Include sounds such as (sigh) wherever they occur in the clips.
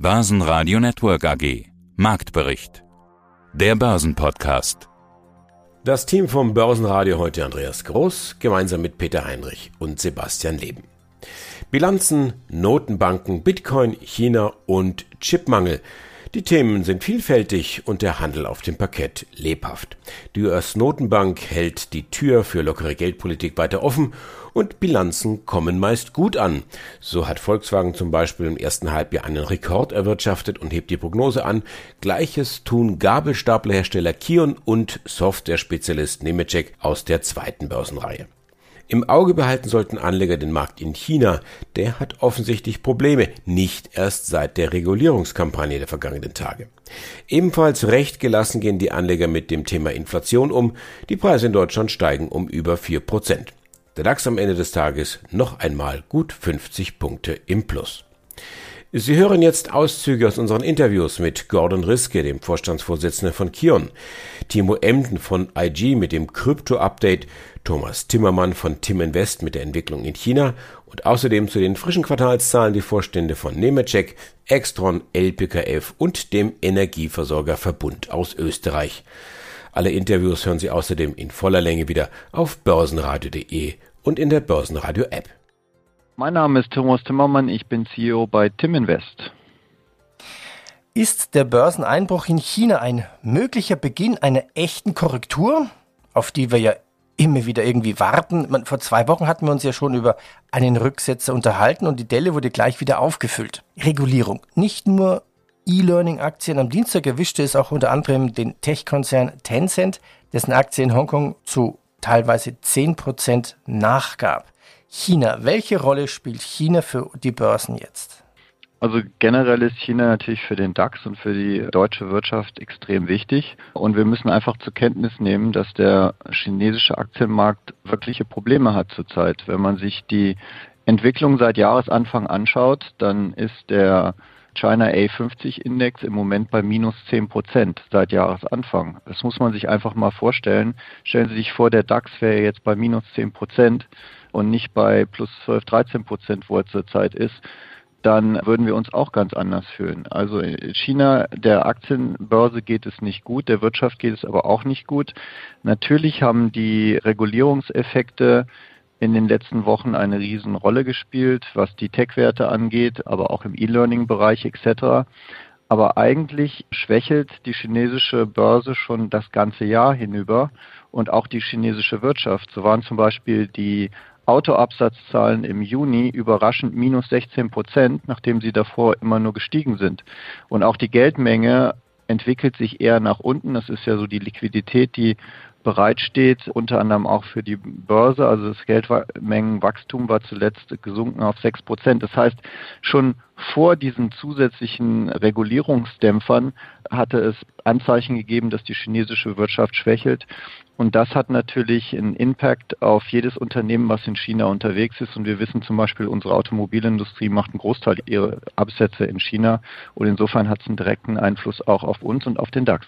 Börsenradio Network AG. Marktbericht. Der Börsenpodcast. Das Team vom Börsenradio heute Andreas Groß, gemeinsam mit Peter Heinrich und Sebastian Leben. Bilanzen, Notenbanken, Bitcoin, China und Chipmangel. Die Themen sind vielfältig und der Handel auf dem Parkett lebhaft. Die US-Notenbank hält die Tür für lockere Geldpolitik weiter offen und Bilanzen kommen meist gut an. So hat Volkswagen zum Beispiel im ersten Halbjahr einen Rekord erwirtschaftet und hebt die Prognose an. Gleiches tun Gabelstaplerhersteller Kion und Software-Spezialist Nemetschek aus der zweiten Börsenreihe. Im Auge behalten sollten Anleger den Markt in China. Der hat offensichtlich Probleme, nicht erst seit der Regulierungskampagne der vergangenen Tage. Ebenfalls recht gelassen gehen die Anleger mit dem Thema Inflation um. Die Preise in Deutschland steigen um über vier Prozent. Der DAX am Ende des Tages noch einmal gut 50 Punkte im Plus. Sie hören jetzt Auszüge aus unseren Interviews mit Gordon Riske, dem Vorstandsvorsitzenden von Kion, Timo Emden von IG mit dem Krypto-Update, Thomas Timmermann von Tim Invest mit der Entwicklung in China und außerdem zu den frischen Quartalszahlen die Vorstände von Nemetschek, Extron, LPKF und dem Energieversorger Verbund aus Österreich. Alle Interviews hören Sie außerdem in voller Länge wieder auf börsenradio.de und in der Börsenradio App. Mein Name ist Thomas Timmermann, ich bin CEO bei Tim Invest. Ist der Börseneinbruch in China ein möglicher Beginn einer echten Korrektur, auf die wir ja immer wieder irgendwie warten? Man, vor zwei Wochen hatten wir uns ja schon über einen Rücksetzer unterhalten und die Delle wurde gleich wieder aufgefüllt. Regulierung. Nicht nur E-Learning-Aktien. Am Dienstag erwischte es auch unter anderem den Tech-Konzern Tencent, dessen Aktie in Hongkong zu teilweise 10% nachgab. China. Welche Rolle spielt China für die Börsen jetzt? Also generell ist China natürlich für den DAX und für die deutsche Wirtschaft extrem wichtig. Und wir müssen einfach zur Kenntnis nehmen, dass der chinesische Aktienmarkt wirkliche Probleme hat zurzeit. Wenn man sich die Entwicklung seit Jahresanfang anschaut, dann ist der China A50 Index im Moment bei minus 10 Prozent seit Jahresanfang. Das muss man sich einfach mal vorstellen. Stellen Sie sich vor, der DAX wäre jetzt bei minus 10 Prozent und nicht bei plus 12, 13 Prozent, wo er zurzeit ist, dann würden wir uns auch ganz anders fühlen. Also in China, der Aktienbörse geht es nicht gut, der Wirtschaft geht es aber auch nicht gut. Natürlich haben die Regulierungseffekte in den letzten Wochen eine Riesenrolle gespielt, was die Tech-Werte angeht, aber auch im E-Learning-Bereich etc. Aber eigentlich schwächelt die chinesische Börse schon das ganze Jahr hinüber und auch die chinesische Wirtschaft. So waren zum Beispiel die Autoabsatzzahlen im Juni überraschend minus 16 Prozent, nachdem sie davor immer nur gestiegen sind. Und auch die Geldmenge entwickelt sich eher nach unten. Das ist ja so die Liquidität, die bereitsteht, unter anderem auch für die Börse. Also das Geldmengenwachstum war zuletzt gesunken auf 6 Prozent. Das heißt, schon vor diesen zusätzlichen Regulierungsdämpfern hatte es Anzeichen gegeben, dass die chinesische Wirtschaft schwächelt. Und das hat natürlich einen Impact auf jedes Unternehmen, was in China unterwegs ist. Und wir wissen zum Beispiel, unsere Automobilindustrie macht einen Großteil ihrer Absätze in China. Und insofern hat es einen direkten Einfluss auch auf uns und auf den DAX.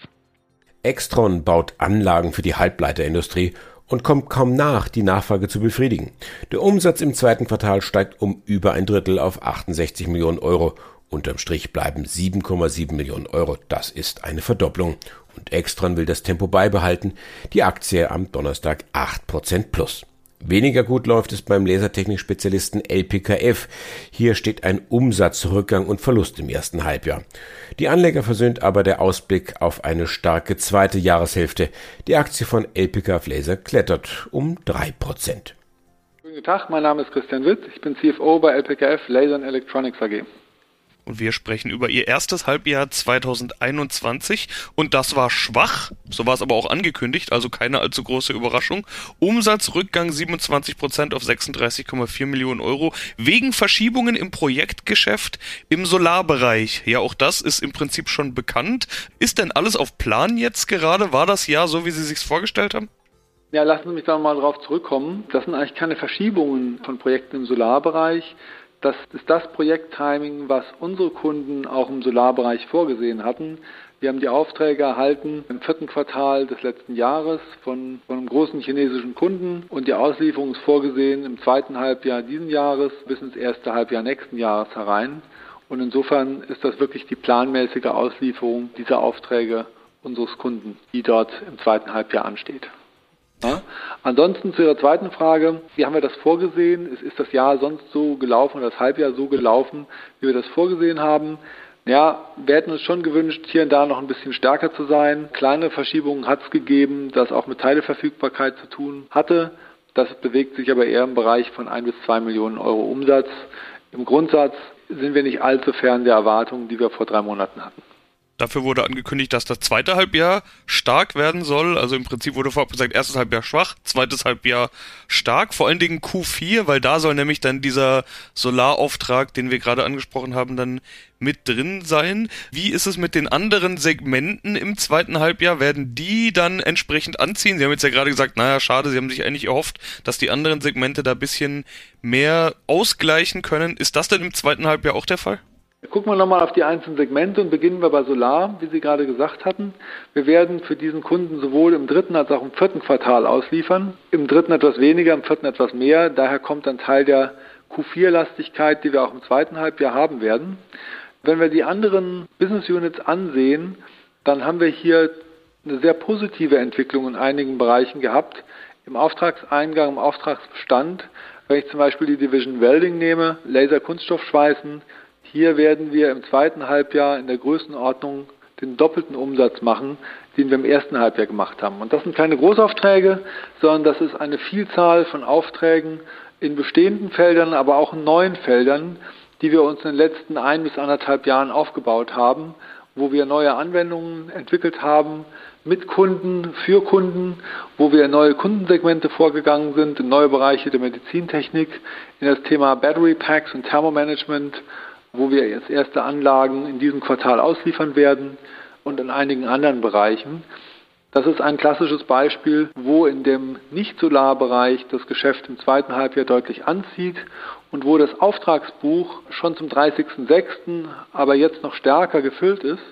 Extron baut Anlagen für die Halbleiterindustrie und kommt kaum nach, die Nachfrage zu befriedigen. Der Umsatz im zweiten Quartal steigt um über ein Drittel auf 68 Millionen Euro. Unterm Strich bleiben 7,7 Millionen Euro. Das ist eine Verdopplung. Und Extron will das Tempo beibehalten. Die Aktie am Donnerstag 8% plus. Weniger gut läuft es beim Lasertechnik-Spezialisten LPKF. Hier steht ein Umsatzrückgang und Verlust im ersten Halbjahr. Die Anleger versöhnt aber der Ausblick auf eine starke zweite Jahreshälfte. Die Aktie von LPKF Laser klettert um drei Prozent. Guten Tag, mein Name ist Christian Witt. Ich bin CFO bei LPKF Laser Electronics AG und wir sprechen über ihr erstes Halbjahr 2021 und das war schwach, so war es aber auch angekündigt, also keine allzu große Überraschung. Umsatzrückgang 27% auf 36,4 Millionen Euro wegen Verschiebungen im Projektgeschäft im Solarbereich. Ja, auch das ist im Prinzip schon bekannt. Ist denn alles auf Plan jetzt gerade? War das Jahr so, wie Sie sich vorgestellt haben? Ja, lassen Sie mich da mal drauf zurückkommen. Das sind eigentlich keine Verschiebungen von Projekten im Solarbereich. Das ist das Projekttiming, was unsere Kunden auch im Solarbereich vorgesehen hatten. Wir haben die Aufträge erhalten im vierten Quartal des letzten Jahres von, von einem großen chinesischen Kunden und die Auslieferung ist vorgesehen im zweiten Halbjahr diesen Jahres bis ins erste Halbjahr nächsten Jahres herein. Und insofern ist das wirklich die planmäßige Auslieferung dieser Aufträge unseres Kunden, die dort im zweiten Halbjahr ansteht. Ja? Ansonsten zu Ihrer zweiten Frage, wie haben wir das vorgesehen? Ist, das Jahr sonst so gelaufen oder das Halbjahr so gelaufen, wie wir das vorgesehen haben? Ja, wir hätten uns schon gewünscht, hier und da noch ein bisschen stärker zu sein. Kleine Verschiebungen hat es gegeben, das auch mit Teileverfügbarkeit zu tun hatte. Das bewegt sich aber eher im Bereich von ein bis zwei Millionen Euro Umsatz. Im Grundsatz sind wir nicht allzu fern der Erwartungen, die wir vor drei Monaten hatten. Dafür wurde angekündigt, dass das zweite Halbjahr stark werden soll. Also im Prinzip wurde vorab gesagt, erstes Halbjahr schwach, zweites Halbjahr stark. Vor allen Dingen Q4, weil da soll nämlich dann dieser Solarauftrag, den wir gerade angesprochen haben, dann mit drin sein. Wie ist es mit den anderen Segmenten im zweiten Halbjahr? Werden die dann entsprechend anziehen? Sie haben jetzt ja gerade gesagt, naja, schade, Sie haben sich eigentlich erhofft, dass die anderen Segmente da bisschen mehr ausgleichen können. Ist das denn im zweiten Halbjahr auch der Fall? Gucken wir nochmal auf die einzelnen Segmente und beginnen wir bei Solar, wie Sie gerade gesagt hatten. Wir werden für diesen Kunden sowohl im dritten als auch im vierten Quartal ausliefern. Im dritten etwas weniger, im vierten etwas mehr. Daher kommt ein Teil der Q4-Lastigkeit, die wir auch im zweiten Halbjahr haben werden. Wenn wir die anderen Business Units ansehen, dann haben wir hier eine sehr positive Entwicklung in einigen Bereichen gehabt. Im Auftragseingang, im Auftragsbestand, wenn ich zum Beispiel die Division Welding nehme, Laser-Kunststoffschweißen, hier werden wir im zweiten Halbjahr in der Größenordnung den doppelten Umsatz machen, den wir im ersten Halbjahr gemacht haben. Und das sind keine Großaufträge, sondern das ist eine Vielzahl von Aufträgen in bestehenden Feldern, aber auch in neuen Feldern, die wir uns in den letzten ein bis anderthalb Jahren aufgebaut haben, wo wir neue Anwendungen entwickelt haben mit Kunden, für Kunden, wo wir neue Kundensegmente vorgegangen sind, in neue Bereiche der Medizintechnik, in das Thema Battery Packs und Thermomanagement wo wir jetzt erste Anlagen in diesem Quartal ausliefern werden und in einigen anderen Bereichen. Das ist ein klassisches Beispiel, wo in dem Nicht-Solar-Bereich das Geschäft im zweiten Halbjahr deutlich anzieht und wo das Auftragsbuch schon zum 30.06., aber jetzt noch stärker gefüllt ist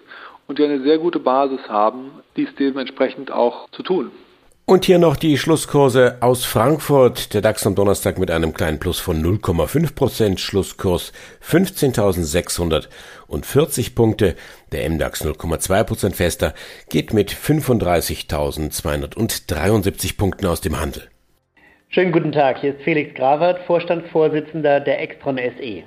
und wir eine sehr gute Basis haben, dies dementsprechend auch zu tun. Und hier noch die Schlusskurse aus Frankfurt. Der DAX am Donnerstag mit einem kleinen Plus von 0,5 Prozent. Schlusskurs 15.640 Punkte. Der MDAX 0,2 Prozent fester geht mit 35.273 Punkten aus dem Handel. Schönen guten Tag. Hier ist Felix Gravert, Vorstandsvorsitzender der Extron SE.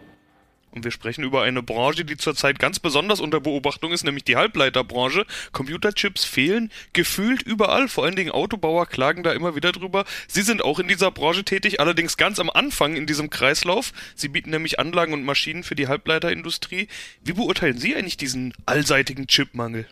Und wir sprechen über eine Branche, die zurzeit ganz besonders unter Beobachtung ist, nämlich die Halbleiterbranche. Computerchips fehlen gefühlt überall. Vor allen Dingen Autobauer klagen da immer wieder drüber. Sie sind auch in dieser Branche tätig, allerdings ganz am Anfang in diesem Kreislauf. Sie bieten nämlich Anlagen und Maschinen für die Halbleiterindustrie. Wie beurteilen Sie eigentlich diesen allseitigen Chipmangel?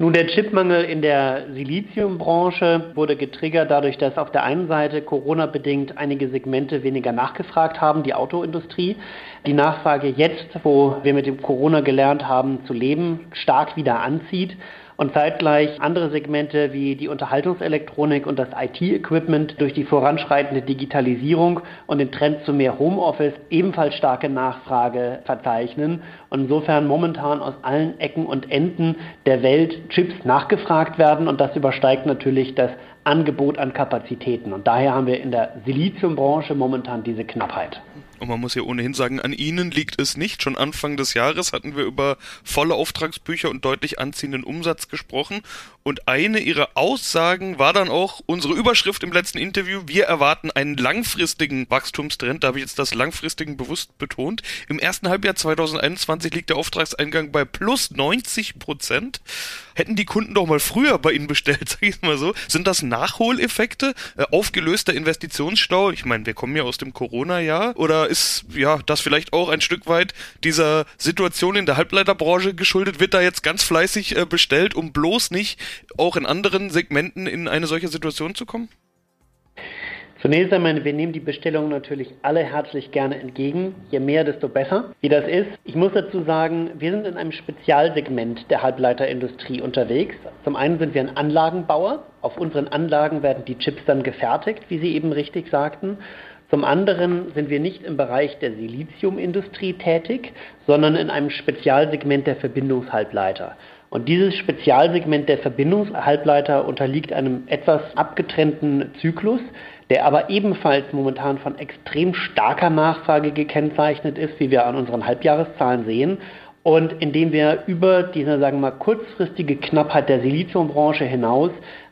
Nun, der Chipmangel in der Siliziumbranche wurde getriggert dadurch, dass auf der einen Seite Corona-bedingt einige Segmente weniger nachgefragt haben, die Autoindustrie. Die Nachfrage jetzt, wo wir mit dem Corona gelernt haben zu leben, stark wieder anzieht und zeitgleich andere Segmente wie die Unterhaltungselektronik und das IT-Equipment durch die voranschreitende Digitalisierung und den Trend zu mehr Homeoffice ebenfalls starke Nachfrage verzeichnen und insofern momentan aus allen Ecken und Enden der Welt Chips nachgefragt werden und das übersteigt natürlich das Angebot an Kapazitäten. Und daher haben wir in der Siliziumbranche momentan diese Knappheit. Und man muss ja ohnehin sagen, an Ihnen liegt es nicht. Schon Anfang des Jahres hatten wir über volle Auftragsbücher und deutlich anziehenden Umsatz gesprochen. Und eine Ihrer Aussagen war dann auch unsere Überschrift im letzten Interview. Wir erwarten einen langfristigen Wachstumstrend. Da habe ich jetzt das langfristigen bewusst betont. Im ersten Halbjahr 2021 liegt der Auftragseingang bei plus 90 Prozent. Hätten die Kunden doch mal früher bei Ihnen bestellt, (laughs) sage ich mal so. Sind das Nachholeffekte? Äh, aufgelöster Investitionsstau? Ich meine, wir kommen ja aus dem Corona-Jahr. Oder ist ja das vielleicht auch ein Stück weit dieser Situation in der Halbleiterbranche geschuldet? Wird da jetzt ganz fleißig äh, bestellt, um bloß nicht auch in anderen Segmenten in eine solche Situation zu kommen? Zunächst einmal, wir nehmen die Bestellungen natürlich alle herzlich gerne entgegen. Je mehr, desto besser. Wie das ist, ich muss dazu sagen, wir sind in einem Spezialsegment der Halbleiterindustrie unterwegs. Zum einen sind wir ein Anlagenbauer. Auf unseren Anlagen werden die Chips dann gefertigt, wie Sie eben richtig sagten. Zum anderen sind wir nicht im Bereich der Siliziumindustrie tätig, sondern in einem Spezialsegment der Verbindungshalbleiter. Und dieses Spezialsegment der Verbindungshalbleiter unterliegt einem etwas abgetrennten Zyklus, der aber ebenfalls momentan von extrem starker Nachfrage gekennzeichnet ist, wie wir an unseren Halbjahreszahlen sehen. Und indem wir über diese, sagen wir mal, kurzfristige Knappheit der Siliziumbranche hinaus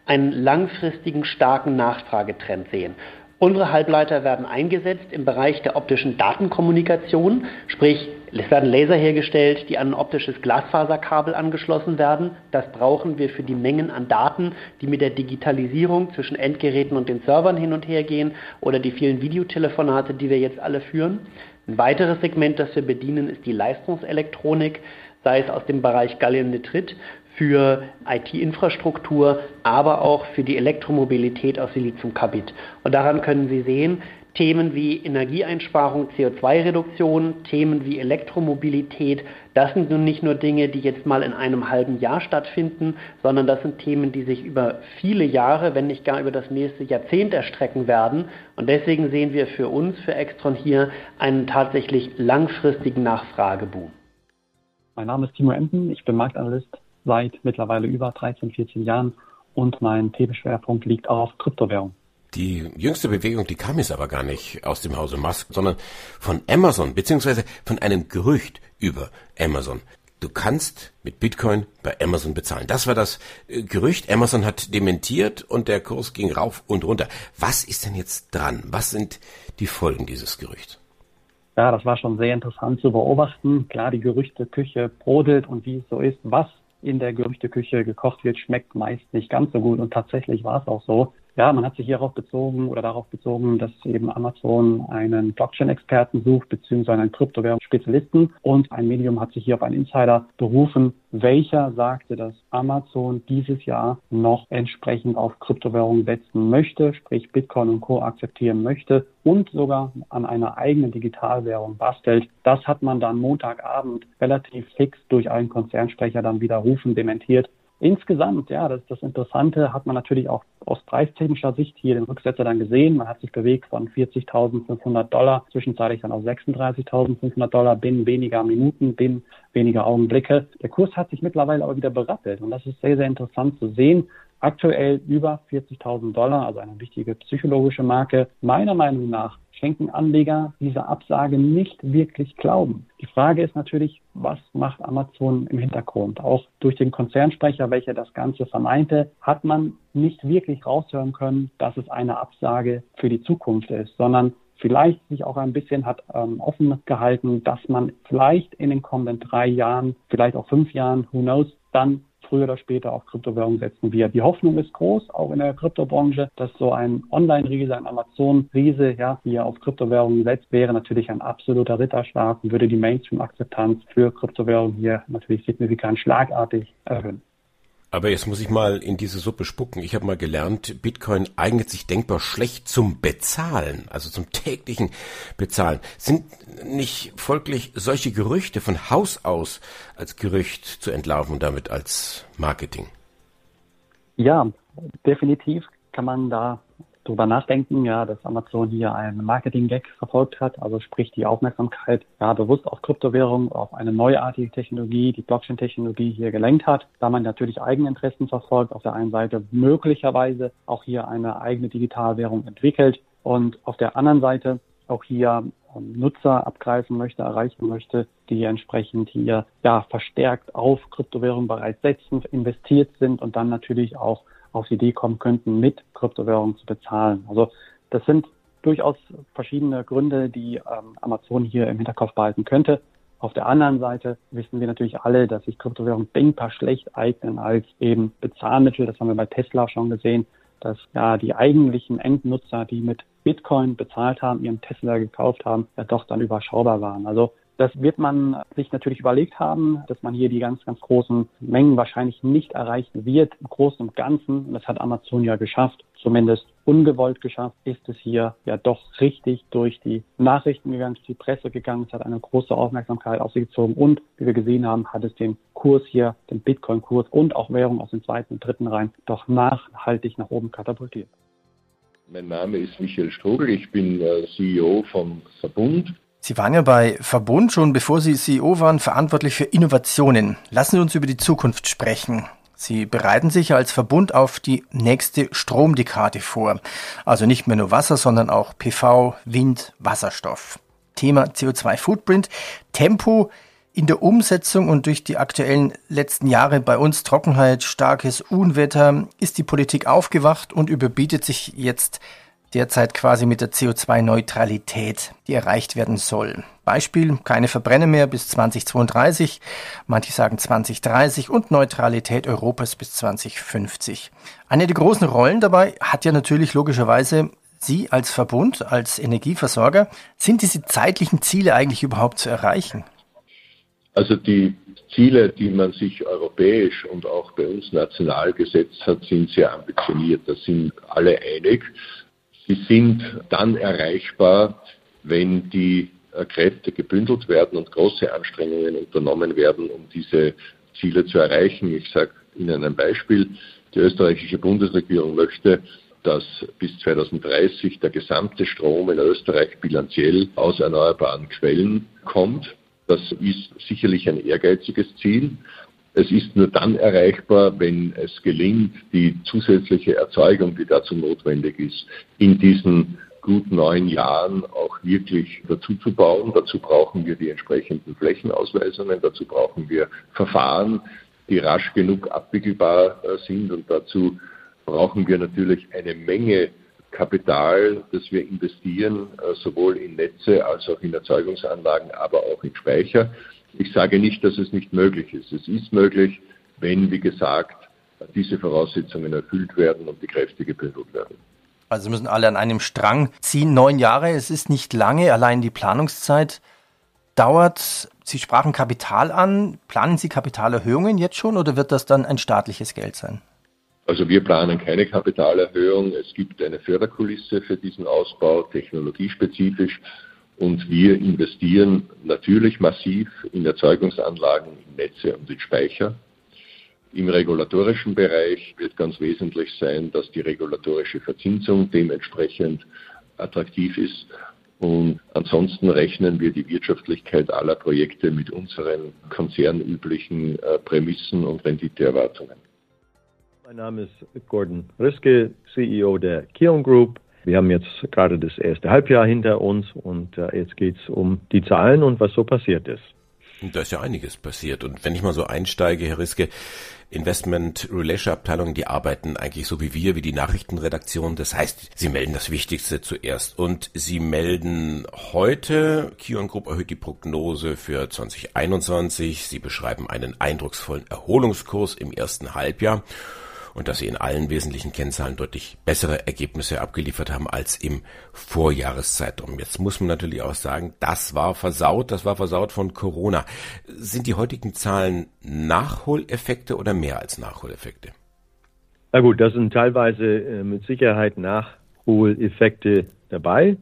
einen langfristigen starken Nachfragetrend sehen. Unsere Halbleiter werden eingesetzt im Bereich der optischen Datenkommunikation, sprich es werden Laser hergestellt, die an ein optisches Glasfaserkabel angeschlossen werden. Das brauchen wir für die Mengen an Daten, die mit der Digitalisierung zwischen Endgeräten und den Servern hin und her gehen oder die vielen Videotelefonate, die wir jetzt alle führen. Ein weiteres Segment, das wir bedienen, ist die Leistungselektronik, sei es aus dem Bereich Galliumnitrid für IT-Infrastruktur, aber auch für die Elektromobilität aus Siliziumkarbid. Und daran können Sie sehen, Themen wie Energieeinsparung, CO2-Reduktion, Themen wie Elektromobilität, das sind nun nicht nur Dinge, die jetzt mal in einem halben Jahr stattfinden, sondern das sind Themen, die sich über viele Jahre, wenn nicht gar über das nächste Jahrzehnt erstrecken werden. Und deswegen sehen wir für uns, für Extron hier, einen tatsächlich langfristigen Nachfrageboom. Mein Name ist Timo Emden, ich bin Marktanalyst seit mittlerweile über 13, 14 Jahren und mein Themenschwerpunkt liegt auf Kryptowährung. Die jüngste Bewegung, die kam jetzt aber gar nicht aus dem Hause Musk, sondern von Amazon, beziehungsweise von einem Gerücht über Amazon. Du kannst mit Bitcoin bei Amazon bezahlen. Das war das äh, Gerücht. Amazon hat dementiert und der Kurs ging rauf und runter. Was ist denn jetzt dran? Was sind die Folgen dieses Gerüchts? Ja, das war schon sehr interessant zu beobachten. Klar, die Gerüchteküche brodelt und wie es so ist, was in der Gerüchteküche gekocht wird, schmeckt meist nicht ganz so gut. Und tatsächlich war es auch so. Ja, man hat sich hierauf bezogen oder darauf bezogen, dass eben Amazon einen Blockchain-Experten sucht, beziehungsweise einen Kryptowährungsspezialisten. Und ein Medium hat sich hier auf einen Insider berufen, welcher sagte, dass Amazon dieses Jahr noch entsprechend auf Kryptowährungen setzen möchte, sprich Bitcoin und Co. akzeptieren möchte und sogar an einer eigenen Digitalwährung bastelt. Das hat man dann Montagabend relativ fix durch einen Konzernsprecher dann widerrufen, dementiert Insgesamt, ja, das, das Interessante hat man natürlich auch aus preistechnischer Sicht hier den Rücksetzer dann gesehen. Man hat sich bewegt von 40.500 Dollar, zwischenzeitlich dann auf 36.500 Dollar binnen weniger Minuten, binnen weniger Augenblicke. Der Kurs hat sich mittlerweile aber wieder berappelt und das ist sehr, sehr interessant zu sehen. Aktuell über 40.000 Dollar, also eine wichtige psychologische Marke. Meiner Meinung nach schenken Anleger dieser Absage nicht wirklich Glauben. Die Frage ist natürlich, was macht Amazon im Hintergrund? Auch durch den Konzernsprecher, welcher das Ganze vermeinte, hat man nicht wirklich raushören können, dass es eine Absage für die Zukunft ist, sondern vielleicht sich auch ein bisschen hat ähm, offen gehalten, dass man vielleicht in den kommenden drei Jahren, vielleicht auch fünf Jahren, who knows, dann früher oder später auf Kryptowährungen setzen wird. Die Hoffnung ist groß, auch in der Kryptobranche, dass so ein Online-Riese, ein Amazon-Riese, ja, hier auf Kryptowährungen setzt, wäre natürlich ein absoluter Ritterschlag und würde die Mainstream-Akzeptanz für Kryptowährungen hier natürlich signifikant schlagartig erhöhen. Aber jetzt muss ich mal in diese Suppe spucken. Ich habe mal gelernt, Bitcoin eignet sich denkbar schlecht zum Bezahlen, also zum täglichen Bezahlen. Sind nicht folglich solche Gerüchte von Haus aus als Gerücht zu entlarven und damit als Marketing? Ja, definitiv kann man da drüber nachdenken, ja, dass Amazon hier einen Marketing-Gag verfolgt hat, also sprich die Aufmerksamkeit ja bewusst auf Kryptowährung, auf eine neuartige Technologie, die Blockchain-Technologie hier gelenkt hat, da man natürlich Eigeninteressen verfolgt, auf der einen Seite möglicherweise auch hier eine eigene Digitalwährung entwickelt und auf der anderen Seite auch hier ähm, Nutzer abgreifen möchte, erreichen möchte, die entsprechend hier ja verstärkt auf Kryptowährung bereits setzen, investiert sind und dann natürlich auch auf die Idee kommen könnten, mit Kryptowährungen zu bezahlen. Also das sind durchaus verschiedene Gründe, die ähm, Amazon hier im Hinterkopf behalten könnte. Auf der anderen Seite wissen wir natürlich alle, dass sich Kryptowährungen denkbar schlecht eignen als eben Bezahlmittel. Das haben wir bei Tesla schon gesehen, dass ja die eigentlichen Endnutzer, die mit Bitcoin bezahlt haben, ihren Tesla gekauft haben, ja doch dann überschaubar waren. Also das wird man sich natürlich überlegt haben, dass man hier die ganz, ganz großen Mengen wahrscheinlich nicht erreichen wird. Im Großen und Ganzen, und das hat Amazon ja geschafft, zumindest ungewollt geschafft, ist es hier ja doch richtig durch die Nachrichten gegangen, durch die Presse gegangen. Es hat eine große Aufmerksamkeit auf sie gezogen und, wie wir gesehen haben, hat es den Kurs hier, den Bitcoin-Kurs und auch Währung aus dem zweiten und dritten Reihen doch nachhaltig nach oben katapultiert. Mein Name ist Michael Strugel, ich bin äh, CEO vom Verbund Sie waren ja bei Verbund schon, bevor Sie CEO waren, verantwortlich für Innovationen. Lassen Sie uns über die Zukunft sprechen. Sie bereiten sich als Verbund auf die nächste Stromdekade vor. Also nicht mehr nur Wasser, sondern auch PV, Wind, Wasserstoff. Thema CO2-Footprint, Tempo in der Umsetzung und durch die aktuellen letzten Jahre bei uns Trockenheit, starkes Unwetter ist die Politik aufgewacht und überbietet sich jetzt derzeit quasi mit der CO2-Neutralität, die erreicht werden soll. Beispiel, keine Verbrenner mehr bis 2032, manche sagen 2030 und Neutralität Europas bis 2050. Eine der großen Rollen dabei hat ja natürlich logischerweise Sie als Verbund, als Energieversorger. Sind diese zeitlichen Ziele eigentlich überhaupt zu erreichen? Also die Ziele, die man sich europäisch und auch bei uns national gesetzt hat, sind sehr ambitioniert. Da sind alle einig. Sie sind dann erreichbar, wenn die äh, Kräfte gebündelt werden und große Anstrengungen unternommen werden, um diese Ziele zu erreichen. Ich sage Ihnen ein Beispiel. Die österreichische Bundesregierung möchte, dass bis 2030 der gesamte Strom in Österreich bilanziell aus erneuerbaren Quellen kommt. Das ist sicherlich ein ehrgeiziges Ziel. Es ist nur dann erreichbar, wenn es gelingt, die zusätzliche Erzeugung, die dazu notwendig ist, in diesen gut neun Jahren auch wirklich dazu zu bauen. Dazu brauchen wir die entsprechenden Flächenausweisungen, dazu brauchen wir Verfahren, die rasch genug abwickelbar äh, sind und dazu brauchen wir natürlich eine Menge Kapital, das wir investieren, äh, sowohl in Netze als auch in Erzeugungsanlagen, aber auch in Speicher. Ich sage nicht, dass es nicht möglich ist. Es ist möglich, wenn, wie gesagt, diese Voraussetzungen erfüllt werden und die Kräfte gebündelt werden. Also müssen alle an einem Strang ziehen. Neun Jahre, es ist nicht lange, allein die Planungszeit dauert. Sie sprachen Kapital an. Planen Sie Kapitalerhöhungen jetzt schon oder wird das dann ein staatliches Geld sein? Also wir planen keine Kapitalerhöhung. Es gibt eine Förderkulisse für diesen Ausbau, technologiespezifisch. Und wir investieren natürlich massiv in Erzeugungsanlagen, in Netze und in Speicher. Im regulatorischen Bereich wird ganz wesentlich sein, dass die regulatorische Verzinsung dementsprechend attraktiv ist. Und ansonsten rechnen wir die Wirtschaftlichkeit aller Projekte mit unseren konzernüblichen äh, Prämissen und Renditeerwartungen. Mein Name ist Gordon Riske, CEO der Kion Group. Wir haben jetzt gerade das erste Halbjahr hinter uns und äh, jetzt geht es um die Zahlen und was so passiert ist. Da ist ja einiges passiert. Und wenn ich mal so einsteige, Herr Riske, Investment Relation Abteilungen, die arbeiten eigentlich so wie wir, wie die Nachrichtenredaktion. Das heißt, sie melden das Wichtigste zuerst. Und sie melden heute, Kion Group erhöht die Prognose für 2021. Sie beschreiben einen eindrucksvollen Erholungskurs im ersten Halbjahr und dass sie in allen wesentlichen Kennzahlen deutlich bessere Ergebnisse abgeliefert haben als im Vorjahreszeitraum. Jetzt muss man natürlich auch sagen, das war versaut, das war versaut von Corona. Sind die heutigen Zahlen Nachholeffekte oder mehr als Nachholeffekte? Na gut, das sind teilweise äh, mit Sicherheit Nachholeffekte dabei,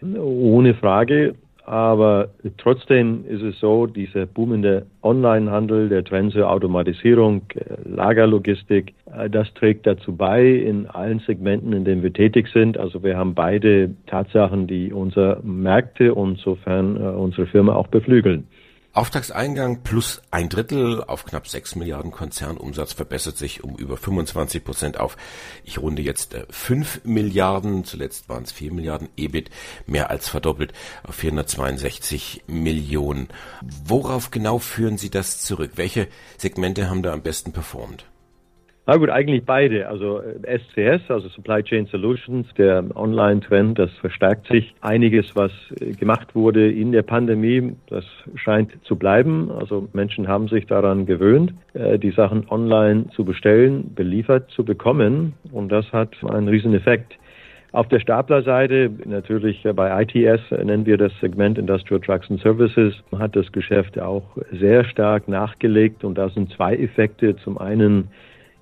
ohne Frage. Aber trotzdem ist es so, dieser boomende Onlinehandel, der Trend zur Automatisierung, äh, Lagerlogistik, äh, das trägt dazu bei in allen Segmenten, in denen wir tätig sind. Also wir haben beide Tatsachen, die unsere Märkte und sofern äh, unsere Firma auch beflügeln. Auftragseingang plus ein Drittel auf knapp 6 Milliarden Konzernumsatz verbessert sich um über 25 Prozent auf, ich runde jetzt 5 äh, Milliarden, zuletzt waren es 4 Milliarden, EBIT mehr als verdoppelt auf 462 Millionen. Worauf genau führen Sie das zurück? Welche Segmente haben da am besten performt? Na gut, eigentlich beide. Also SCS, äh, also Supply Chain Solutions, der Online-Trend, das verstärkt sich. Einiges, was äh, gemacht wurde in der Pandemie, das scheint zu bleiben. Also Menschen haben sich daran gewöhnt, äh, die Sachen online zu bestellen, beliefert zu bekommen. Und das hat einen riesen Effekt. Auf der Staplerseite, natürlich bei ITS nennen wir das Segment Industrial Trucks and Services, hat das Geschäft auch sehr stark nachgelegt. Und da sind zwei Effekte. Zum einen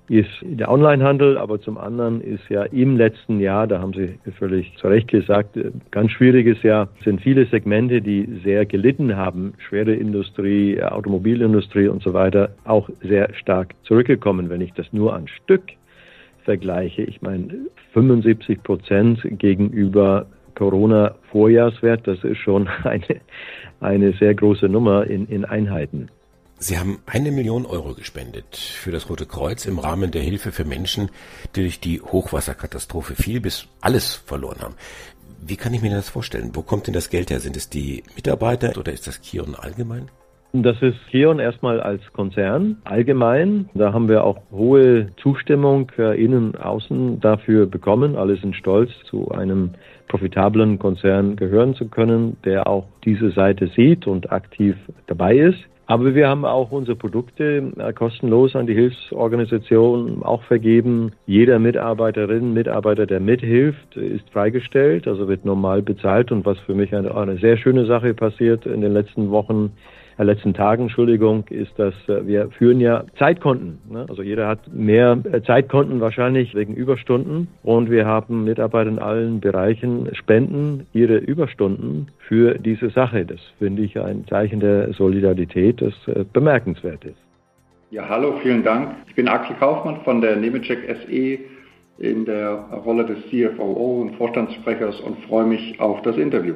ist der Onlinehandel, aber zum anderen ist ja im letzten Jahr, da haben Sie völlig zu Recht gesagt, äh, ganz schwieriges Jahr, sind viele Segmente, die sehr gelitten haben, schwere Industrie, Automobilindustrie und so weiter, auch sehr stark zurückgekommen. Wenn ich das nur an Stück vergleiche, ich meine 75 Prozent gegenüber Corona-Vorjahrswert, das ist schon (laughs) eine, eine sehr große Nummer in, in Einheiten. Sie haben eine Million Euro gespendet für das Rote Kreuz im Rahmen der Hilfe für Menschen, die durch die Hochwasserkatastrophe viel bis alles verloren haben. Wie kann ich mir das vorstellen? Wo kommt denn das Geld her? Sind es die Mitarbeiter oder ist das Kion allgemein? Das ist Kion erstmal als Konzern allgemein. Da haben wir auch hohe Zustimmung äh, innen, außen dafür bekommen. Alle sind stolz, zu einem profitablen Konzern gehören zu können, der auch diese Seite sieht und aktiv dabei ist. Aber wir haben auch unsere Produkte äh, kostenlos an die Hilfsorganisation auch vergeben. Jeder Mitarbeiterin, Mitarbeiter, der mithilft, ist freigestellt, also wird normal bezahlt. Und was für mich eine, eine sehr schöne Sache passiert in den letzten Wochen, letzten Tagen, Entschuldigung, ist, dass äh, wir führen ja Zeitkonten. Ne? Also jeder hat mehr äh, Zeitkonten wahrscheinlich wegen Überstunden und wir haben Mitarbeiter in allen Bereichen spenden ihre Überstunden für diese Sache. Das finde ich ein Zeichen der Solidarität, das äh, bemerkenswert ist. Ja, hallo, vielen Dank. Ich bin Axel Kaufmann von der Nemetschek SE in der Rolle des CFOO und Vorstandssprechers und freue mich auf das Interview.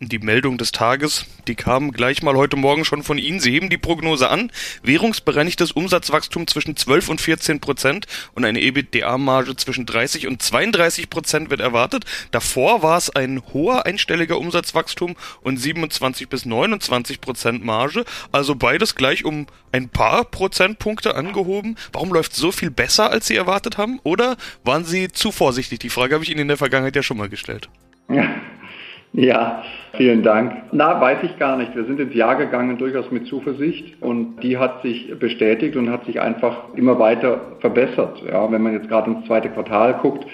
Die Meldung des Tages, die kam gleich mal heute Morgen schon von Ihnen. Sie heben die Prognose an. Währungsbereinigtes Umsatzwachstum zwischen 12 und 14 Prozent und eine EBITDA-Marge zwischen 30 und 32 Prozent wird erwartet. Davor war es ein hoher einstelliger Umsatzwachstum und 27 bis 29 Prozent Marge. Also beides gleich um ein paar Prozentpunkte angehoben. Warum läuft so viel besser, als Sie erwartet haben? Oder waren Sie zu vorsichtig? Die Frage habe ich Ihnen in der Vergangenheit ja schon mal gestellt. Ja. Ja, vielen Dank. Na, weiß ich gar nicht. Wir sind ins Jahr gegangen durchaus mit Zuversicht und die hat sich bestätigt und hat sich einfach immer weiter verbessert. Ja, wenn man jetzt gerade ins zweite Quartal guckt,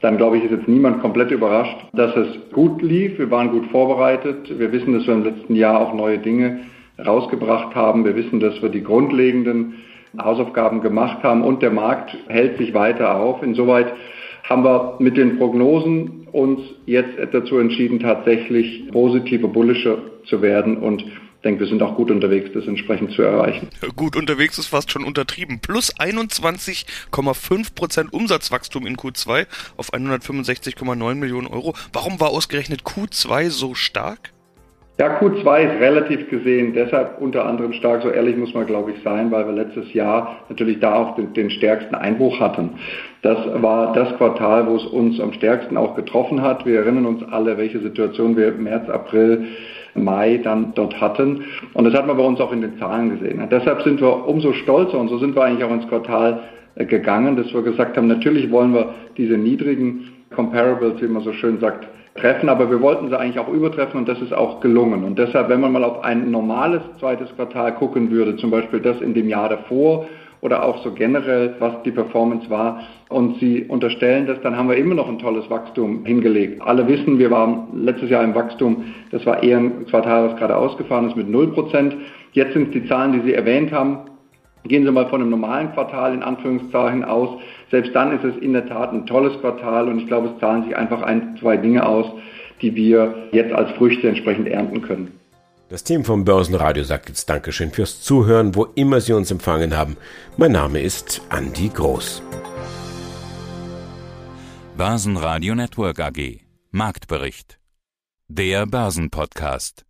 dann glaube ich, ist jetzt niemand komplett überrascht, dass es gut lief. Wir waren gut vorbereitet. Wir wissen, dass wir im letzten Jahr auch neue Dinge rausgebracht haben. Wir wissen, dass wir die grundlegenden Hausaufgaben gemacht haben und der Markt hält sich weiter auf. Insoweit haben wir mit den Prognosen uns jetzt dazu entschieden, tatsächlich positive bullischer zu werden und ich denke, wir sind auch gut unterwegs, das entsprechend zu erreichen. Gut unterwegs ist fast schon untertrieben. Plus 21,5 Prozent Umsatzwachstum in Q2 auf 165,9 Millionen Euro. Warum war ausgerechnet Q2 so stark? Ja, Q2 ist relativ gesehen deshalb unter anderem stark, so ehrlich muss man glaube ich sein, weil wir letztes Jahr natürlich da auch den, den, stärksten Einbruch hatten. Das war das Quartal, wo es uns am stärksten auch getroffen hat. Wir erinnern uns alle, welche Situation wir März, April, Mai dann dort hatten. Und das hat man bei uns auch in den Zahlen gesehen. Und deshalb sind wir umso stolzer und so sind wir eigentlich auch ins Quartal äh, gegangen, dass wir gesagt haben, natürlich wollen wir diese niedrigen Comparables, wie man so schön sagt, treffen, aber wir wollten sie eigentlich auch übertreffen und das ist auch gelungen. Und deshalb, wenn man mal auf ein normales zweites Quartal gucken würde, zum Beispiel das in dem Jahr davor oder auch so generell, was die Performance war, und Sie unterstellen das, dann haben wir immer noch ein tolles Wachstum hingelegt. Alle wissen, wir waren letztes Jahr im Wachstum, das war eher ein Quartal, was gerade ausgefahren ist mit 0%. Jetzt sind die Zahlen, die Sie erwähnt haben. Gehen Sie mal von einem normalen Quartal in Anführungszeichen aus. Selbst dann ist es in der Tat ein tolles Quartal und ich glaube, es zahlen sich einfach ein, zwei Dinge aus, die wir jetzt als Früchte entsprechend ernten können. Das Team vom Börsenradio sagt jetzt Dankeschön fürs Zuhören, wo immer Sie uns empfangen haben. Mein Name ist Andi Groß. Börsenradio Network AG. Marktbericht. Der Börsenpodcast.